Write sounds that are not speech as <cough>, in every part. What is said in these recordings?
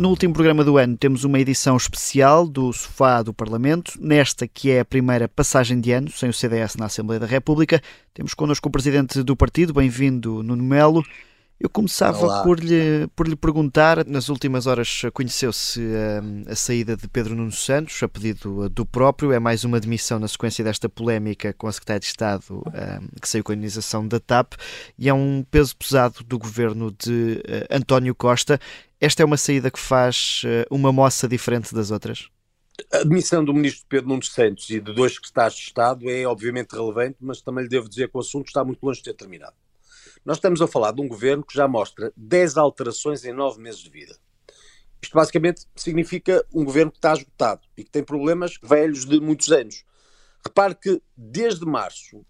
No último programa do ano temos uma edição especial do Sofá do Parlamento, nesta que é a primeira passagem de ano sem o CDS na Assembleia da República. Temos connosco o Presidente do Partido, bem-vindo Nuno Melo. Eu começava por lhe, por lhe perguntar, nas últimas horas conheceu-se um, a saída de Pedro Nuno Santos, a pedido do próprio, é mais uma demissão na sequência desta polémica com a Secretária de Estado um, que saiu com a indenização da TAP, e é um peso pesado do governo de uh, António Costa. Esta é uma saída que faz uh, uma moça diferente das outras? A demissão do ministro Pedro Nuno Santos e de dois secretários de Estado é obviamente relevante, mas também lhe devo dizer que o assunto está muito longe de ter terminado. Nós estamos a falar de um governo que já mostra 10 alterações em 9 meses de vida. Isto basicamente significa um governo que está esgotado e que tem problemas velhos de muitos anos. Repare que, desde março,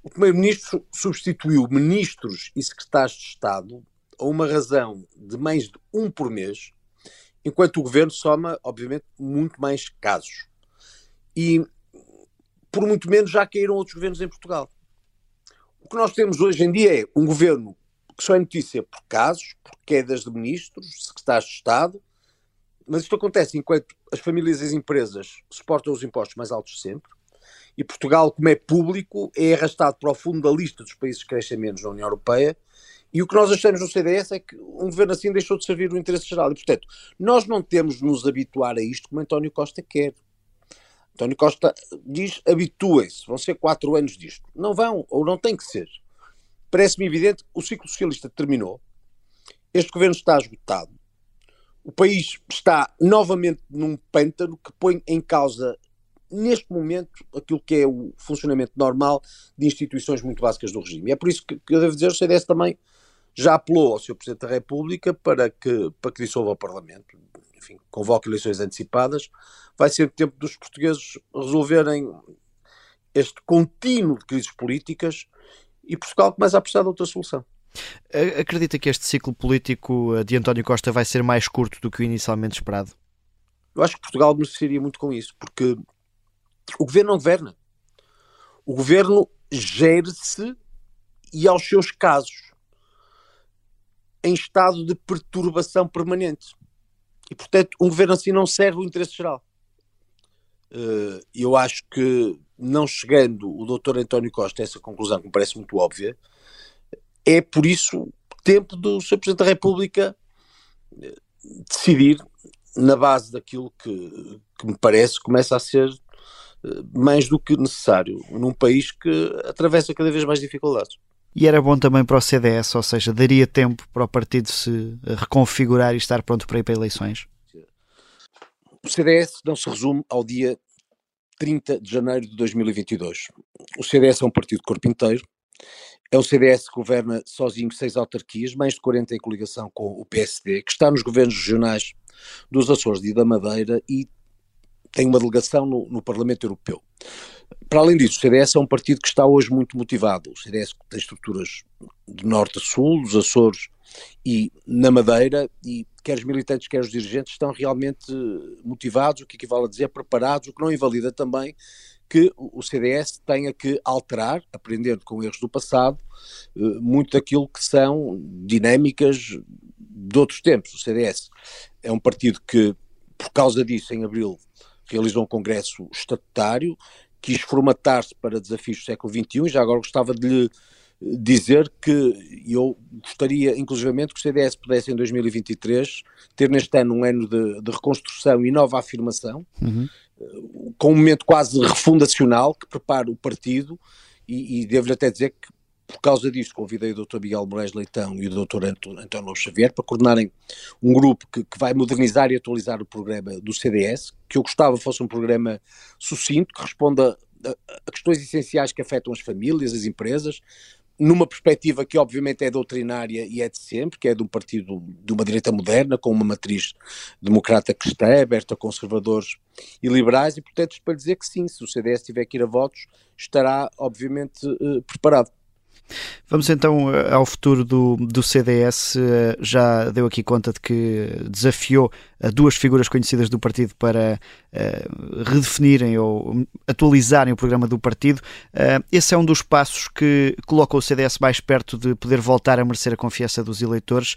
o Primeiro-Ministro substituiu ministros e secretários de Estado a uma razão de mais de um por mês, enquanto o governo soma, obviamente, muito mais casos. E, por muito menos, já caíram outros governos em Portugal. O que nós temos hoje em dia é um governo que só é notícia por casos, por quedas de ministros, secretários de Estado, mas isto acontece enquanto as famílias e as empresas suportam os impostos mais altos sempre, e Portugal, como é público, é arrastado para o fundo da lista dos países que crescem menos na União Europeia, e o que nós achamos no CDS é que um governo assim deixou de servir o interesse geral. E, portanto, nós não temos de nos habituar a isto como António Costa quer. António Costa diz: habituem-se, vão ser quatro anos disto. Não vão, ou não tem que ser. Parece-me evidente o ciclo socialista terminou, este governo está esgotado, o país está novamente num pântano que põe em causa, neste momento, aquilo que é o funcionamento normal de instituições muito básicas do regime. É por isso que, que eu devo dizer: o CDS também já apelou ao Sr. Presidente da República para que, para que dissolva o Parlamento enfim, convoque eleições antecipadas, vai ser tempo dos portugueses resolverem este contínuo de crises políticas e Portugal começa a precisar de outra solução. Acredita que este ciclo político de António Costa vai ser mais curto do que o inicialmente esperado? Eu acho que Portugal beneficiaria muito com isso, porque o governo não governa. O governo gere-se e aos seus casos em estado de perturbação permanente. E, portanto, um governo assim não serve o interesse geral. Uh, eu acho que, não chegando o doutor António Costa a essa conclusão, que me parece muito óbvia, é por isso tempo do Sr. Presidente da República eh, decidir na base daquilo que, que me parece começa a ser eh, mais do que necessário num país que atravessa cada vez mais dificuldades. E era bom também para o CDS, ou seja, daria tempo para o partido se reconfigurar e estar pronto para ir para eleições? O CDS não se resume ao dia 30 de janeiro de 2022. O CDS é um partido de corpo inteiro, é um CDS que governa sozinho seis autarquias, mais de 40 em coligação com o PSD, que está nos governos regionais dos Açores e da Madeira e tem uma delegação no, no Parlamento Europeu. Para além disso, o CDS é um partido que está hoje muito motivado. O CDS tem estruturas de norte a sul, dos Açores e na Madeira, e quer os militantes, quer os dirigentes estão realmente motivados, o que equivale a dizer preparados, o que não invalida também que o CDS tenha que alterar, aprendendo com erros do passado, eh, muito daquilo que são dinâmicas de outros tempos. O CDS é um partido que, por causa disso, em abril, realizou um congresso estatutário, quis formatar-se para desafios do século XXI, já agora gostava de lhe dizer que eu gostaria, inclusivamente, que o CDS pudesse em 2023 ter neste ano um ano de, de reconstrução e nova afirmação, uhum. com um momento quase refundacional que prepara o partido e, e devo-lhe até dizer que por causa disso, convidei o Dr. Miguel Moraes Leitão e o Dr. António Xavier para coordenarem um grupo que, que, vai modernizar e atualizar o programa do CDS, que eu gostava fosse um programa sucinto, que responda a, a questões essenciais que afetam as famílias, as empresas, numa perspectiva que obviamente é doutrinária e é de sempre, que é de um partido de uma direita moderna, com uma matriz democrata cristã, aberta a conservadores e liberais, e portanto isto para dizer que sim, se o CDS tiver que ir a votos, estará obviamente eh, preparado. Vamos então eh, ao futuro do, do CDS. Eh, já deu aqui conta de que desafiou eh, duas figuras conhecidas do partido para uh, redefinirem ou atualizarem o programa do partido. Esse é um dos passos que coloca o CDS mais perto de poder voltar a merecer a confiança dos eleitores.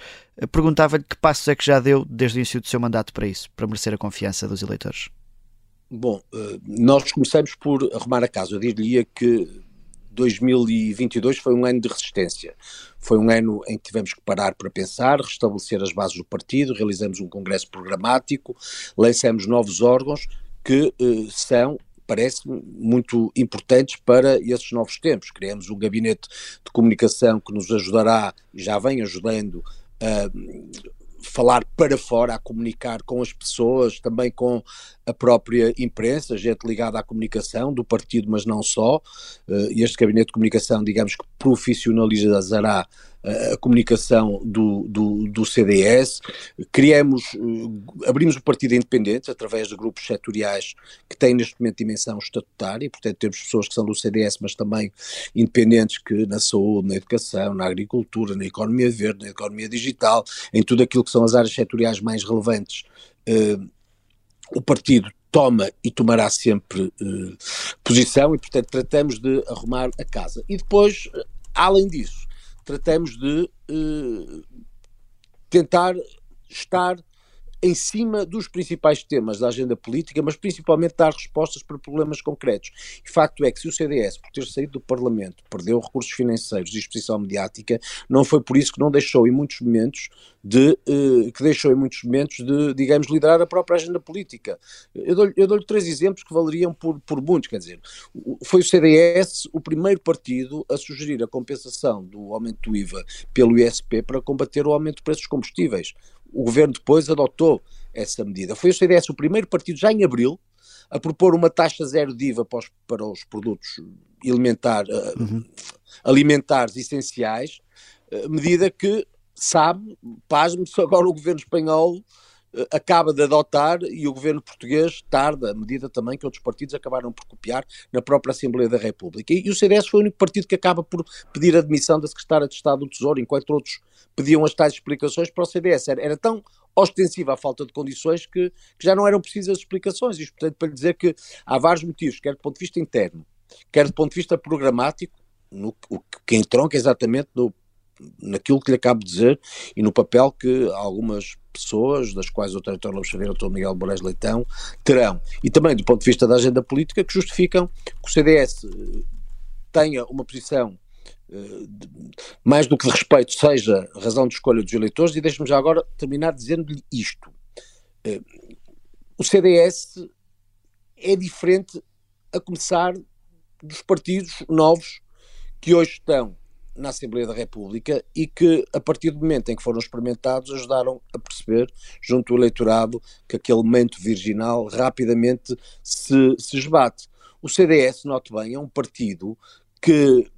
Perguntava-lhe que passos é que já deu desde o início do seu mandato para isso, para merecer a confiança dos eleitores. Bom, nós começamos por arrumar a casa. Eu diria que 2022 foi um ano de resistência. Foi um ano em que tivemos que parar para pensar, restabelecer as bases do partido, realizamos um congresso programático, lançamos novos órgãos que eh, são parece-me muito importantes para esses novos tempos. Criamos um gabinete de comunicação que nos ajudará, e já vem ajudando, a falar para fora, a comunicar com as pessoas, também com a própria imprensa, gente ligada à comunicação do partido, mas não só. Eh, este gabinete de comunicação, digamos que profissionalizará a comunicação do, do, do, CDS, criamos, eh, abrimos o partido independente através de grupos setoriais que têm neste momento dimensão estatutária, portanto temos pessoas que são do CDS, mas também independentes que na saúde, na educação, na agricultura, na economia verde, na economia digital, em tudo aquilo que são as áreas setoriais mais relevantes, eh, o partido toma e tomará sempre eh, posição e, portanto, tratamos de arrumar a casa. E depois, além disso, tratamos de uh, tentar estar em cima dos principais temas da agenda política, mas principalmente dar respostas para problemas concretos. E facto é que se o CDS, por ter saído do Parlamento, perdeu recursos financeiros e exposição mediática, não foi por isso que não deixou em muitos momentos de, eh, que deixou em muitos momentos de, digamos, liderar a própria agenda política. Eu dou-lhe dou três exemplos que valeriam por, por muitos, quer dizer, foi o CDS o primeiro partido a sugerir a compensação do aumento do IVA pelo ISP para combater o aumento do preço dos combustíveis o governo depois adotou essa medida. Foi o CDS o primeiro partido, já em abril, a propor uma taxa zero de IVA para os, para os produtos alimentar, eh, uhum. alimentares essenciais, eh, medida que sabe, pasme-se agora o governo espanhol acaba de adotar e o governo português tarda, a medida também que outros partidos acabaram por copiar na própria Assembleia da República. E, e o CDS foi o único partido que acaba por pedir a admissão da Secretária de Estado do Tesouro, enquanto outros pediam as tais explicações para o CDS. Era, era tão ostensiva a falta de condições que, que, já não eram precisas explicações. Isto, portanto, para lhe dizer que há vários motivos, quer do ponto de vista interno, quer do ponto de vista programático, no, o que entronca exatamente no, naquilo que lhe acabo de dizer e no papel que algumas pessoas, das quais o Dr. Lopes Xavier o Dr. Miguel Moraes Leitão, terão. E também do ponto de vista da agenda política, que justificam que o CDS eh, tenha uma posição Uh, mais do que de respeito, seja razão de escolha dos eleitores, e deixe-me já agora terminar dizendo-lhe isto. Uh, o CDS é diferente a começar dos partidos novos que hoje estão na Assembleia da República e que, a partir do momento em que foram experimentados, ajudaram a perceber, junto ao eleitorado, que aquele manto virginal rapidamente se, se esbate. O CDS, note bem, é um partido que,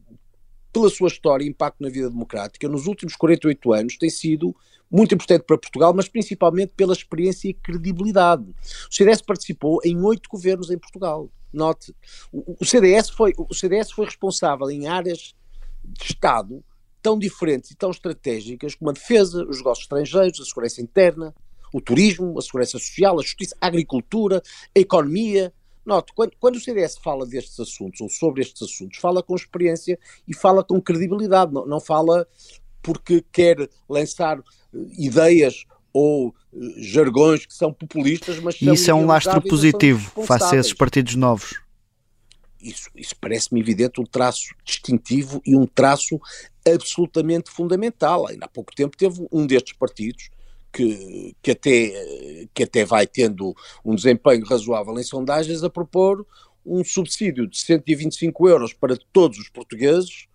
pela sua história e impacto na vida democrática, nos últimos 48 anos tem sido muito importante para Portugal, mas principalmente pela experiência e credibilidade. O CDS participou em oito governos em Portugal. Note, o, CDS foi, o CDS foi responsável em áreas de Estado tão diferentes e tão estratégicas como a defesa, os negócios estrangeiros, a segurança interna, o turismo, a segurança social, a justiça, a agricultura, a economia. Note, quando, quando o CDS fala destes assuntos ou sobre estes assuntos, fala com experiência e fala com credibilidade, não, não fala porque quer lançar uh, ideias ou uh, jargões que são populistas, mas e isso é um lastro positivo face a esses partidos novos isso, isso parece-me evidente um traço distintivo e um traço absolutamente fundamental. Ainda há pouco tempo teve um destes partidos que, que, até, que até vai tendo um desempenho razoável em sondagens a propor um subsídio de 125 euros para todos os portugueses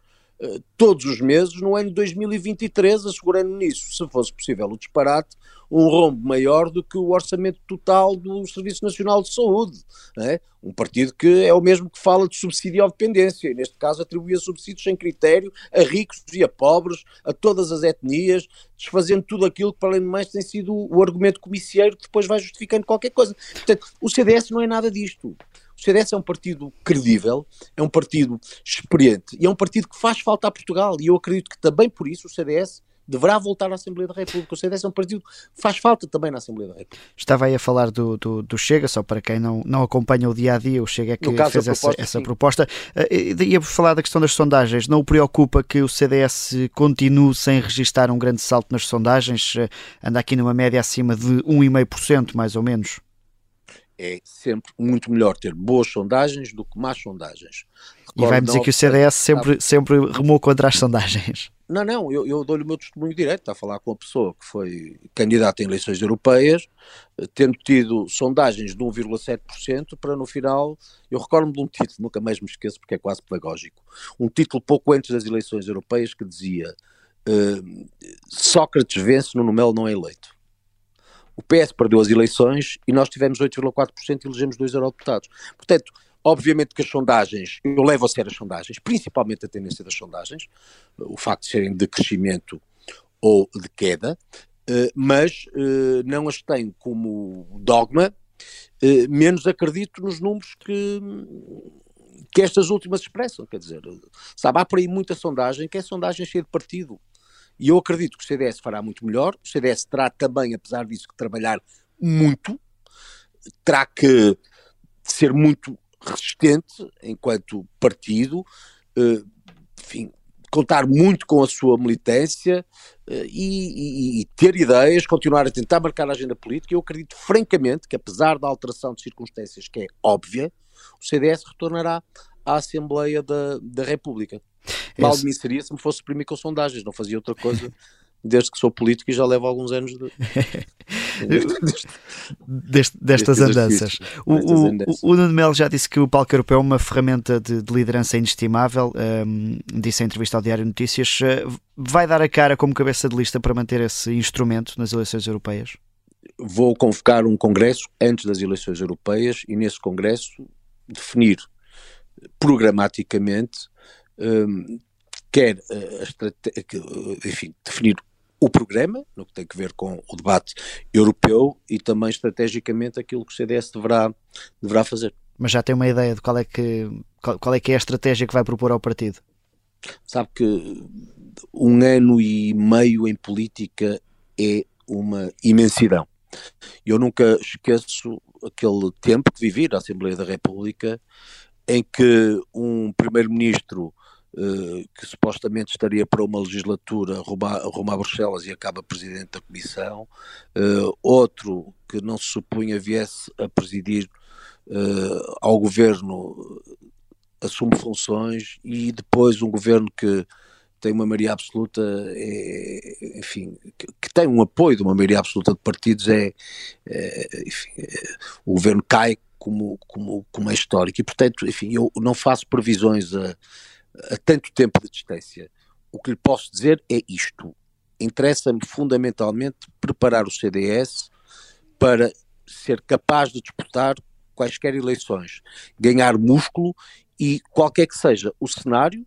todos os meses no ano 2023, assegurando nisso, se fosse possível o disparate, um rombo maior do que o orçamento total do Serviço Nacional de Saúde. É? Um partido que é o mesmo que fala de subsídio à dependência, e neste caso atribuía subsídios sem critério a ricos e a pobres, a todas as etnias, desfazendo tudo aquilo que, para além de mais, tem sido o argumento comicieiro que depois vai justificando qualquer coisa. Portanto, o CDS não é nada disto. O CDS é um partido credível, é um partido experiente e é um partido que faz falta a Portugal. E eu acredito que também por isso o CDS deverá voltar à Assembleia da República. O CDS é um partido que faz falta também na Assembleia da República. Estava aí a falar do, do, do Chega, só para quem não, não acompanha o dia a dia, o Chega é que fez essa proposta. Essa proposta. Uh, ia falar da questão das sondagens. Não o preocupa que o CDS continue sem registrar um grande salto nas sondagens? Uh, anda aqui numa média acima de 1,5%, mais ou menos é sempre muito melhor ter boas sondagens do que más sondagens. Recordo, e vai-me dizer que o CDS sempre, sempre remou contra as sondagens. Não, não, eu, eu dou-lhe o meu testemunho direto, a falar com a pessoa que foi candidata em eleições europeias, tendo tido sondagens de 1,7% para no final, eu recordo-me de um título, nunca mais me esqueço porque é quase pedagógico, um título pouco antes das eleições europeias que dizia uh, Sócrates vence, Nuno Melo não é eleito. O PS perdeu as eleições e nós tivemos 8,4% e elegemos dois eurodeputados. Portanto, obviamente que as sondagens, eu levo a sério as sondagens, principalmente a tendência das sondagens, o facto de serem de crescimento ou de queda, eh, mas eh, não as tenho como dogma, eh, menos acredito nos números que, que estas últimas expressam, quer dizer, sabe, há por aí muita sondagem que é sondagem cheia de partido, e eu acredito que o CDS fará muito melhor. O CDS terá também, apesar disso, que trabalhar muito, terá que ser muito resistente enquanto partido, eh, enfim, contar muito com a sua militância eh, e, e, e, ter ideias, continuar a tentar marcar a agenda política. Eu acredito francamente que, apesar da alteração de circunstâncias que é óbvia, o CDS retornará à Assembleia da, da República. Mal de mim seria se me fosse suprimir com sondagens, não fazia outra coisa desde que sou político e já levo alguns anos de... <laughs> Deste, destas andanças. O, o, o, Nuno Melo já disse que o palco europeu é uma ferramenta de, de liderança inestimável, um, disse em entrevista ao Diário Notícias. Uh, vai dar a cara como cabeça de lista para manter esse instrumento nas eleições europeias? Vou convocar um congresso antes das eleições europeias e nesse congresso definir programaticamente um, quer uh, a enfim, definir o programa, no que tem a ver com o debate europeu e também estrategicamente aquilo que o CDS deverá, deverá fazer. Mas já tem uma ideia de qual é que qual, qual é que é a estratégia que vai propor ao partido? Sabe que um ano e meio em política é uma imensidão. Eu nunca esqueço aquele tempo que vivi na Assembleia da República em que um primeiro-ministro que supostamente estaria para uma legislatura rumo a Bruxelas e acaba presidente da Comissão, uh, outro que não se supunha viesse a presidir uh, ao governo assume funções e depois um governo que tem uma maioria absoluta, é, enfim, que, que, tem um apoio de uma maioria absoluta de partidos, é, é enfim, é, o governo cai como, como, como é histórico. E, portanto, enfim, eu não faço previsões a, a tanto tempo de distância. O que lhe posso dizer é isto. Interessa-me fundamentalmente preparar o CDS para ser capaz de disputar quaisquer eleições, ganhar músculo e qualquer que seja o cenário,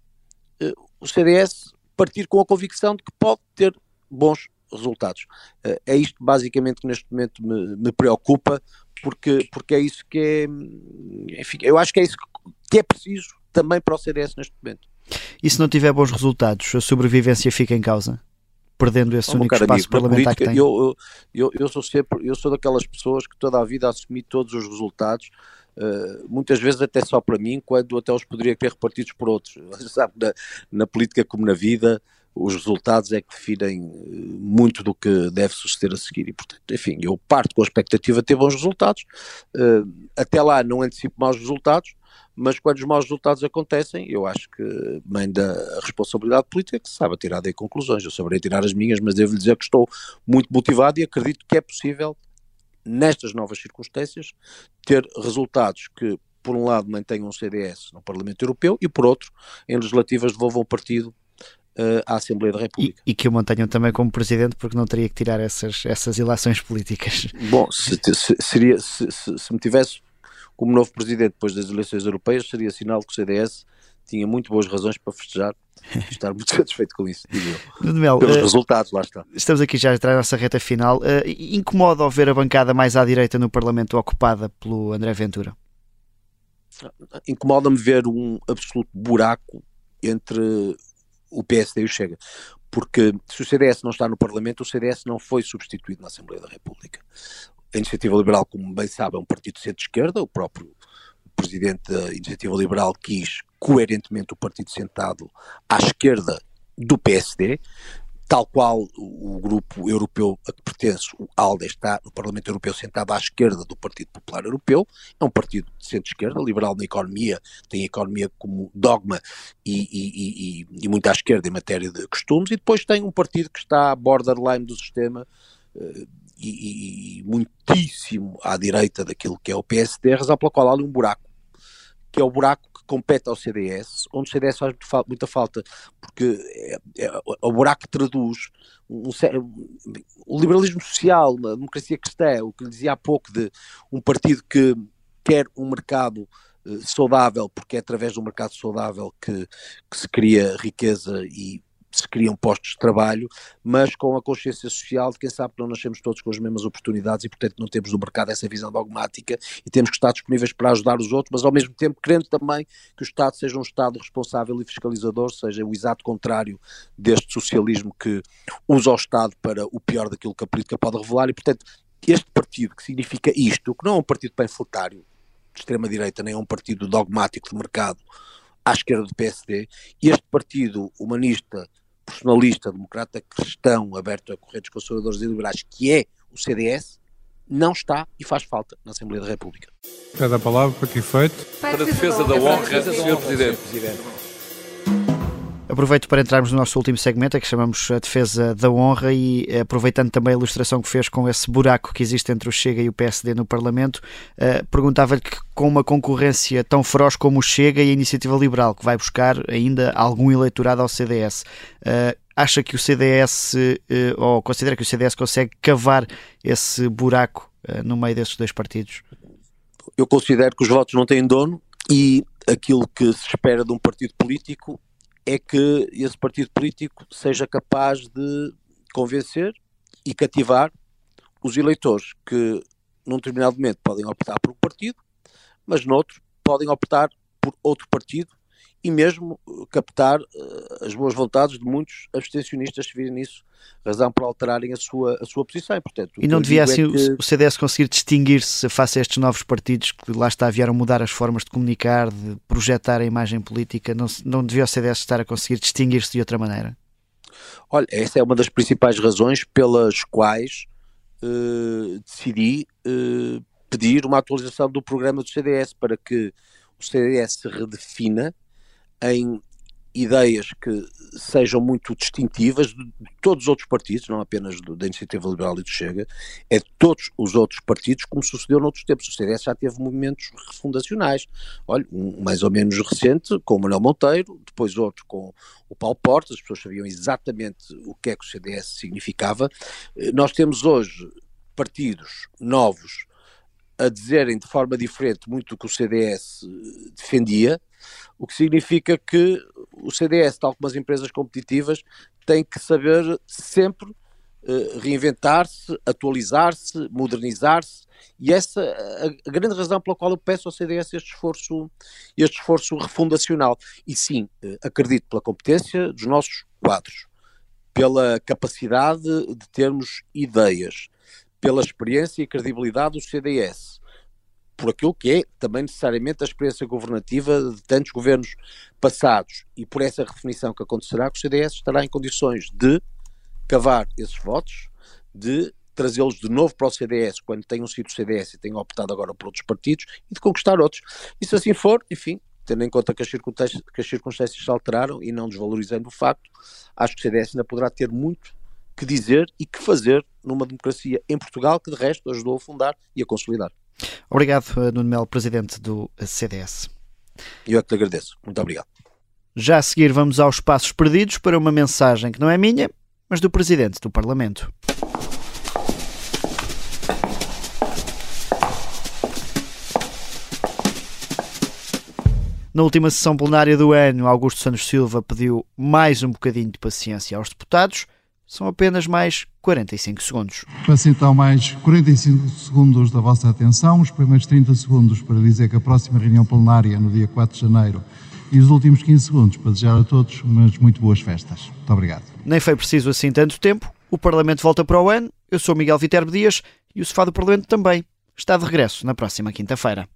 eh, o CDS partir com a convicção de que pode ter bons resultados. Eh, é isto basicamente que neste momento me, me preocupa, porque, porque é isso que é, enfim, eu acho que é isso que é preciso também para o CDS neste momento. E se não tiver bons resultados, a sobrevivência fica em causa? Perdendo esse oh, único espaço amigo, parlamentar política, que tem? Eu, eu, eu, sou sempre, eu sou daquelas pessoas que toda a vida assumi todos os resultados, uh, muitas vezes até só para mim, quando até os poderia ter repartidos por outros. <laughs> Sabe, na, na política como na vida, os resultados é que definem eh, muito do que deve suceder a seguir. E, portanto, enfim, eu parto com a expectativa de ter bons resultados. Uh, até lá não antecipo maus resultados, mas quando os maus resultados acontecem, eu acho que mãe da responsabilidade política que sabe tirar daí conclusões. Eu saberei tirar as minhas, mas devo lhe dizer que estou muito motivado e acredito que é possível, nestas novas circunstâncias, ter resultados que, por um lado, mantenham o CDS no Parlamento Europeu e, por outro, em legislativas devolvam o partido uh, à Assembleia da República. E, e, que o mantenham também como presidente, porque não teria que tirar essas, essas ilações políticas. Bom, se, se seria, se, se, se, me tivesse como novo presidente depois das eleições europeias, seria sinal que o CDS tinha muito boas razões para festejar e estar muito <laughs> satisfeito com isso. Mel, Pelos uh, resultados, lá está. Estamos aqui já a entrar nossa reta final. Uh, incomoda ao ver a bancada mais à direita no Parlamento ocupada pelo André Ventura? incomoda-me ver um absoluto buraco entre o PSD e o Chega. Porque se o CDS não está no Parlamento, o CDS não foi substituído na Assembleia da República. A Iniciativa Liberal, como bem sabe, é um partido centro-esquerda, o próprio presidente da Iniciativa Liberal quis coerentemente o partido sentado à esquerda do PSD, tal qual o grupo europeu a que pertence, o ALDE, está no Parlamento Europeu sentado à esquerda do Partido Popular Europeu, é um partido de centro-esquerda, liberal na economia, tem a economia como dogma e, e, e, e, muito à esquerda em matéria de costumes, e depois tem um partido que está borderline do sistema uh, e, muitíssimo à direita daquilo que é o PSD, razão pela qual há ali um buraco, que é o buraco compete ao CDS, onde o CDS faz muita falta, porque é, é, o buraco que traduz um, o liberalismo social, a democracia cristã, o que lhe dizia há pouco de um partido que quer um mercado uh, saudável, porque é através do mercado saudável que, que se cria riqueza e se criam postos de trabalho, mas com a consciência social de quem sabe que não nascemos todos com as mesmas oportunidades e, portanto, não temos no mercado essa visão dogmática e temos que estar disponíveis para ajudar os outros, mas ao mesmo tempo querendo também que o Estado seja um Estado responsável e fiscalizador, seja o exato contrário deste socialismo que usa o Estado para o pior daquilo que a política pode revelar e, portanto, este partido que significa isto, que não é um partido panfletário de extrema-direita, nem é um partido dogmático de mercado, à esquerda do PSD, este partido humanista personalista, democrata cristão, aberto a correntes conservadores e liberais, que é o CDS, não está e faz falta na Assembleia da República. Pede a palavra para que efeito? Para a defesa da honra, Sr. Presidente. Aproveito para entrarmos no nosso último segmento, que chamamos a defesa da honra, e eh, aproveitando também a ilustração que fez com esse buraco que existe entre o Chega e o PSD no Parlamento, uh, perguntava-lhe que com uma concorrência tão feroz como o Chega e a Iniciativa Liberal, que vai buscar ainda algum eleitorado ao CDS, uh, acha que o CDS, uh, ou considera que o CDS consegue cavar esse buraco no meio desses dois partidos? Eu considero que os votos não têm dono e aquilo que se espera de um partido político é que esse partido político seja capaz de convencer e cativar os eleitores que num determinado momento podem optar por um partido, mas noutro podem optar por outro partido e mesmo captar uh, as boas vontades de muitos abstencionistas se virem nisso razão para alterarem a sua, a sua posição. E, portanto, e não devia assim é que... o CDS conseguir distinguir-se face a estes novos partidos que lá está vieram mudar as formas de comunicar, de projetar a imagem política, não, não devia o CDS estar a conseguir distinguir-se de outra maneira? Olha, essa é uma das principais razões pelas quais uh, decidi uh, pedir uma atualização do programa do CDS para que o CDS se redefina em ideias que sejam muito distintivas de todos os outros partidos, não apenas do, da Iniciativa Liberal e do Chega, é de todos os outros partidos, como sucedeu noutros tempos. O CDS já teve movimentos refundacionais. Olha, um mais ou menos recente, com o Manuel Monteiro, depois outro com o Paulo Portas, as pessoas sabiam exatamente o que é que o CDS significava. Eh, nós temos hoje partidos novos a dizerem de forma diferente muito do que o CDS defendia, o que significa que o CDS, tal como as empresas competitivas, tem que saber sempre uh, reinventar-se, atualizar-se, modernizar-se, e essa a, grande razão pela qual eu peço ao CDS este esforço, este esforço refundacional. E sim, uh, acredito pela competência dos nossos quadros, pela capacidade de termos ideias, pela experiência e credibilidade do CDS, por aquilo que é também necessariamente a experiência governativa de tantos governos passados e por essa redefinição que acontecerá, que o CDS estará em condições de cavar esses votos, de trazê-los de novo para o CDS quando tenham sido CDS e tenham optado agora por outros partidos e de conquistar outros. E se assim for, enfim, tendo em conta que as, circunstâncias, que as circunstâncias se alteraram e não desvalorizando o facto, acho que o CDS ainda poderá ter muito que dizer e que fazer numa democracia em Portugal que de resto ajudou a fundar e a consolidar. Obrigado, eh, Nuno Melo, presidente do CDS. Eu é que te agradeço. Muito obrigado. Já a seguir, vamos aos passos perdidos para uma mensagem que não é minha, mas do presidente do Parlamento. Na última sessão plenária do ano, Augusto Santos Silva pediu mais um bocadinho de paciência aos deputados são apenas mais 45 segundos. Peço então mais 45 segundos da vossa atenção, os primeiros 30 segundos para dizer que a próxima reunião plenária no dia 4 de janeiro e os últimos 15 segundos para desejar a todos umas muito boas festas. Muito obrigado. Nem foi preciso assim tanto tempo. O Parlamento volta para o ano. Eu sou Miguel Viterbo Dias e o Sofá do Parlamento também está de regresso na próxima quinta-feira.